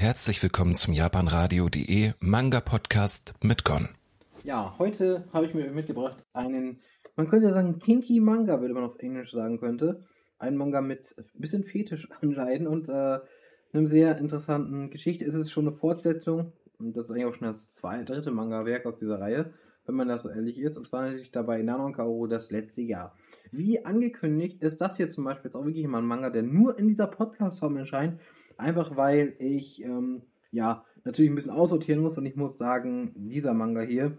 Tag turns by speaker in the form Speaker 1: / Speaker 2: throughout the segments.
Speaker 1: Herzlich willkommen zum japanradio.de Manga Podcast mit Gon.
Speaker 2: Ja, heute habe ich mir mitgebracht einen, man könnte sagen, Kinky Manga, würde man auf Englisch sagen könnte. Ein Manga mit ein bisschen Fetisch anscheinend und äh, einem sehr interessanten Geschichte. Es ist schon eine Fortsetzung und das ist eigentlich auch schon das zweite, dritte Manga-Werk aus dieser Reihe, wenn man das so ehrlich ist. Und zwar natürlich dabei Nanon Kaoru das letzte Jahr. Wie angekündigt ist das hier zum Beispiel jetzt auch wirklich mal ein Manga, der nur in dieser Podcast-Form erscheint Einfach weil ich, ähm, ja, natürlich ein bisschen aussortieren muss und ich muss sagen, dieser Manga hier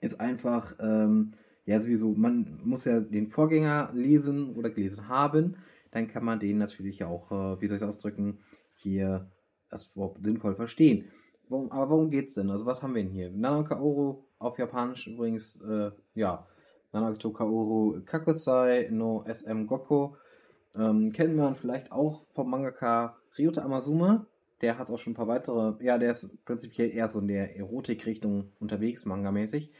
Speaker 2: ist einfach, ähm, ja, sowieso, man muss ja den Vorgänger lesen oder gelesen haben, dann kann man den natürlich auch, äh, wie soll ich es ausdrücken, hier das sinnvoll verstehen. Warum, aber worum geht's denn? Also was haben wir denn hier? Nanon Kaoru auf Japanisch übrigens, äh, ja, Nanato Kaoru Kakusai no SM Gokko. Ähm, kennt man vielleicht auch vom Mangaka Ryota Amazuma, der hat auch schon ein paar weitere, ja, der ist prinzipiell eher so in der Erotik-Richtung unterwegs, manga-mäßig.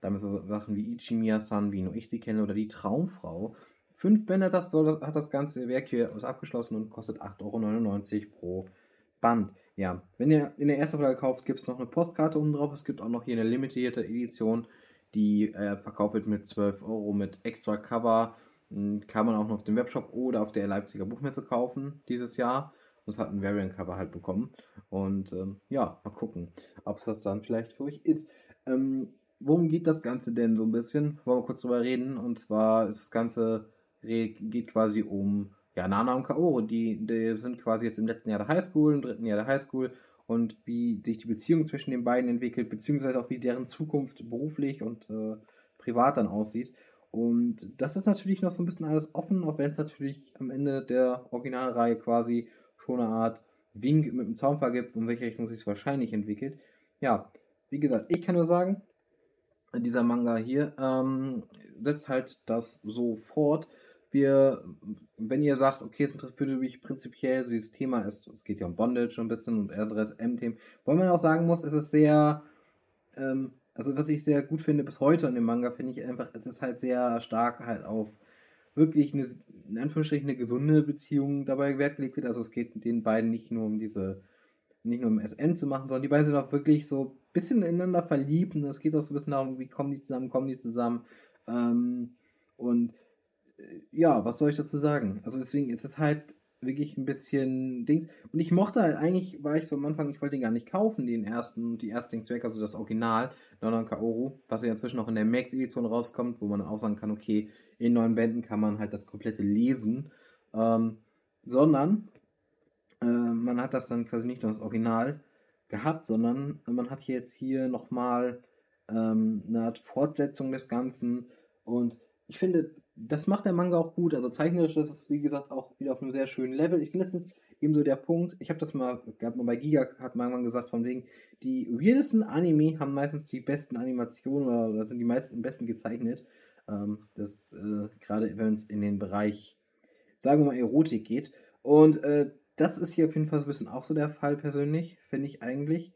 Speaker 2: Damit so Sachen wie Ichimiya-san, wie nur ich sie kenne, oder die Traumfrau. Fünf Bände hat das, hat das ganze Werk hier abgeschlossen und kostet 8,99 Euro pro Band. Ja, wenn ihr in der ersten Folge kauft, gibt es noch eine Postkarte oben drauf. Es gibt auch noch hier eine limitierte Edition, die äh, verkauft wird mit 12 Euro mit extra Cover. Hm, kann man auch noch auf dem Webshop oder auf der Leipziger Buchmesse kaufen dieses Jahr. Das hat ein Variant-Cover halt bekommen. Und ähm, ja, mal gucken, ob es das dann vielleicht für euch ist. Ähm, worum geht das Ganze denn so ein bisschen? Wollen wir kurz drüber reden. Und zwar ist das Ganze geht quasi um ja, Nana und Kaoru. Die, die sind quasi jetzt im letzten Jahr der Highschool, im dritten Jahr der Highschool. Und wie sich die Beziehung zwischen den beiden entwickelt, beziehungsweise auch wie deren Zukunft beruflich und äh, privat dann aussieht. Und das ist natürlich noch so ein bisschen alles offen, auch wenn es natürlich am Ende der Originalreihe quasi schon eine Art Wink mit dem Zaunpfahl gibt, in welche Richtung sich es wahrscheinlich entwickelt. Ja, wie gesagt, ich kann nur sagen, dieser Manga hier ähm, setzt halt das so fort. Wir, wenn ihr sagt, okay, es interessiert mich prinzipiell, so dieses Thema ist, es geht ja um Bondage ein bisschen und anderes M-Themen, weil man auch sagen muss, es ist sehr, ähm, also was ich sehr gut finde bis heute an dem Manga, finde ich einfach, es ist halt sehr stark halt auf wirklich eine, in Anführungsstrichen, eine gesunde Beziehung dabei Wert gelegt wird. Also es geht den beiden nicht nur um diese, nicht nur um SN zu machen, sondern die beiden sind auch wirklich so ein bisschen ineinander verliebt und es geht auch so ein bisschen darum, wie kommen die zusammen, kommen die zusammen. Ähm, und äh, ja, was soll ich dazu sagen? Also deswegen ist es halt wirklich ein bisschen Dings. Und ich mochte halt, eigentlich war ich so am Anfang, ich wollte den gar nicht kaufen, den ersten, die Erstlingswerk, also das Original, Nonon Kaoru, was ja inzwischen noch in der Max-Edition rauskommt, wo man auch sagen kann, okay, in neun Bänden kann man halt das komplette lesen, ähm, sondern äh, man hat das dann quasi nicht nur das Original gehabt, sondern man hat jetzt hier nochmal ähm, eine Art Fortsetzung des Ganzen und ich finde, das macht der Manga auch gut. Also zeichnerisch ist es, wie gesagt, auch wieder auf einem sehr schönen Level. Ich finde, das ist eben so der Punkt. Ich habe das mal, gab mal bei Giga, hat man gesagt, von wegen, die weirdesten Anime haben meistens die besten Animationen oder, oder sind die meisten am besten gezeichnet. Ähm, das äh, gerade wenn es in den Bereich, sagen wir mal, Erotik geht. Und äh, das ist hier auf jeden Fall so ein bisschen auch so der Fall persönlich, finde ich eigentlich.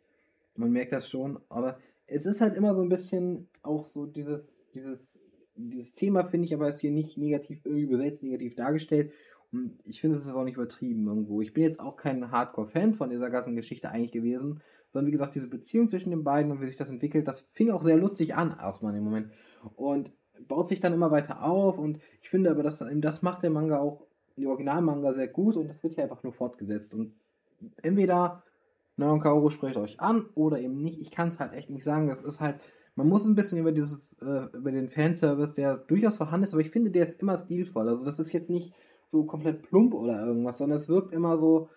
Speaker 2: Man merkt das schon, aber es ist halt immer so ein bisschen auch so dieses, dieses dieses Thema finde ich aber ist hier nicht negativ irgendwie besetzt, negativ dargestellt. Und ich finde, es ist auch nicht übertrieben irgendwo. Ich bin jetzt auch kein Hardcore-Fan von dieser ganzen Geschichte eigentlich gewesen, sondern wie gesagt, diese Beziehung zwischen den beiden und wie sich das entwickelt, das fing auch sehr lustig an, erstmal im Moment. Und baut sich dann immer weiter auf und ich finde aber, dass das macht der Manga auch, die Originalmanga sehr gut und das wird hier einfach nur fortgesetzt. Und entweder Naon Kaoru spricht euch an oder eben nicht. Ich kann es halt echt nicht sagen. Das ist halt man muss ein bisschen über dieses, äh, über den Fanservice, der durchaus vorhanden ist, aber ich finde, der ist immer stilvoll. Also das ist jetzt nicht so komplett plump oder irgendwas, sondern es wirkt immer so,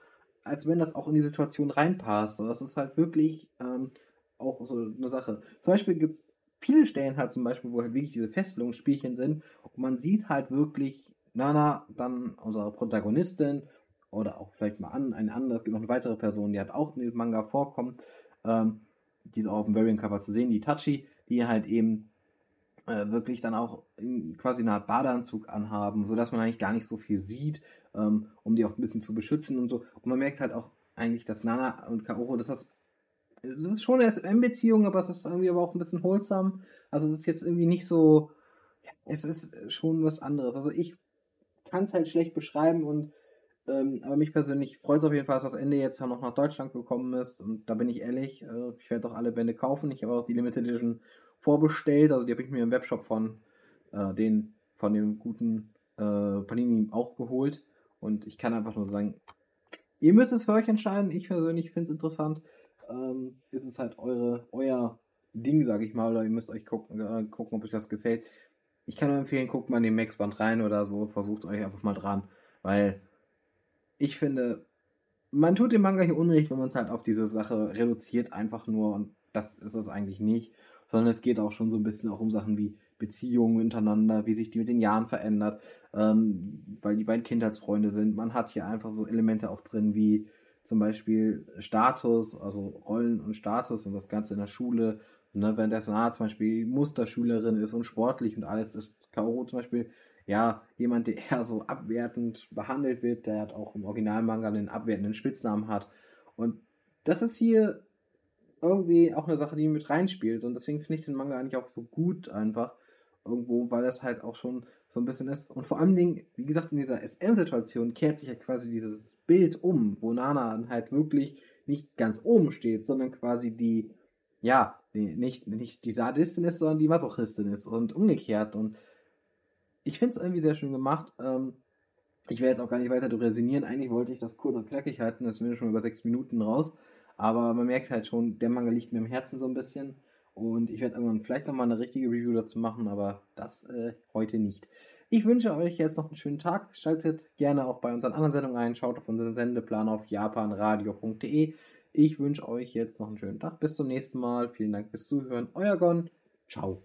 Speaker 2: als wenn das auch in die Situation reinpasst. So, das ist halt wirklich ähm, auch so eine Sache. Zum Beispiel gibt es viele Stellen halt zum Beispiel, wo halt wirklich diese Fesselungsspielchen sind und man sieht halt wirklich Nana, dann unsere Protagonistin oder auch vielleicht mal an, eine andere, es gibt noch eine weitere Person, die halt auch in dem Manga vorkommt, ähm, die ist auch auf dem Variant-Cover zu sehen, die Tachi, die halt eben äh, wirklich dann auch quasi eine Art Badeanzug anhaben, sodass man eigentlich gar nicht so viel sieht, ähm, um die auch ein bisschen zu beschützen und so. Und man merkt halt auch eigentlich, dass Nana und Kaoru, dass das, ist schon eine SM-Beziehung, aber es ist irgendwie aber auch ein bisschen holsam. Also es ist jetzt irgendwie nicht so, es ist schon was anderes. Also ich kann es halt schlecht beschreiben und Ähm, aber mich persönlich freut es auf jeden Fall, dass das Ende jetzt ja noch nach Deutschland gekommen ist. Und da bin ich ehrlich, äh, ich werde doch alle Bände kaufen. Ich habe auch die Limited Edition vorbestellt. Also die habe ich mir im Webshop von äh, den von dem guten äh, Panini auch geholt. Und ich kann einfach nur sagen, ihr müsst es für euch entscheiden. Ich persönlich finde es interessant. Ähm, ist es halt eure, euer Ding, sage ich mal, oder ihr müsst euch gucken, äh, gucken, ob euch das gefällt. Ich kann nur empfehlen, guckt mal in den Max-Band rein oder so, versucht euch einfach mal dran, weil ich finde, man tut dem Manga hier Unrecht, wenn man es halt auf diese Sache reduziert, einfach nur, und das ist es eigentlich nicht, sondern es geht auch schon so ein bisschen auch um Sachen wie Beziehungen untereinander, wie sich die mit den Jahren verändert, ähm, weil die beiden Kindheitsfreunde sind. Man hat hier einfach so Elemente auch drin wie zum Beispiel Status, also Rollen und Status und das Ganze in der Schule. Ne, wenn der Sonat zum Beispiel Musterschülerin ist und sportlich und alles, ist Kaoru zum Beispiel ja jemand, der eher so abwertend behandelt wird, der hat auch im Originalmanga einen abwertenden Spitznamen hat. Und das ist hier irgendwie auch eine Sache, die mit reinspielt. Und deswegen finde ich den Manga eigentlich auch so gut einfach, irgendwo, weil das halt auch schon so ein bisschen ist. Und vor allen Dingen, wie gesagt, in dieser SM-Situation kehrt sich ja quasi dieses Bild um, wo Nana halt wirklich nicht ganz oben steht, sondern quasi die, ja, die, nicht, nicht die Sadistin ist, sondern die Masochistin ist und umgekehrt. Und ich finde es irgendwie sehr schön gemacht. Ähm, ich werde jetzt auch gar nicht weiter resinieren. Eigentlich wollte ich das kurz und knackig halten, das sind schon über sechs Minuten raus. Aber man merkt halt schon, der Manga liegt mir im Herzen so ein bisschen. Und ich werde irgendwann vielleicht nochmal eine richtige Review dazu machen, aber das äh, heute nicht. Ich wünsche euch jetzt noch einen schönen Tag. Schaltet gerne auch bei unseren anderen Sendungen ein. Schaut auf unseren Sendeplan auf japanradio.de. Ich wünsche euch jetzt noch einen schönen Tag. Bis zum nächsten Mal. Vielen Dank fürs Zuhören. Euer Gon. Ciao.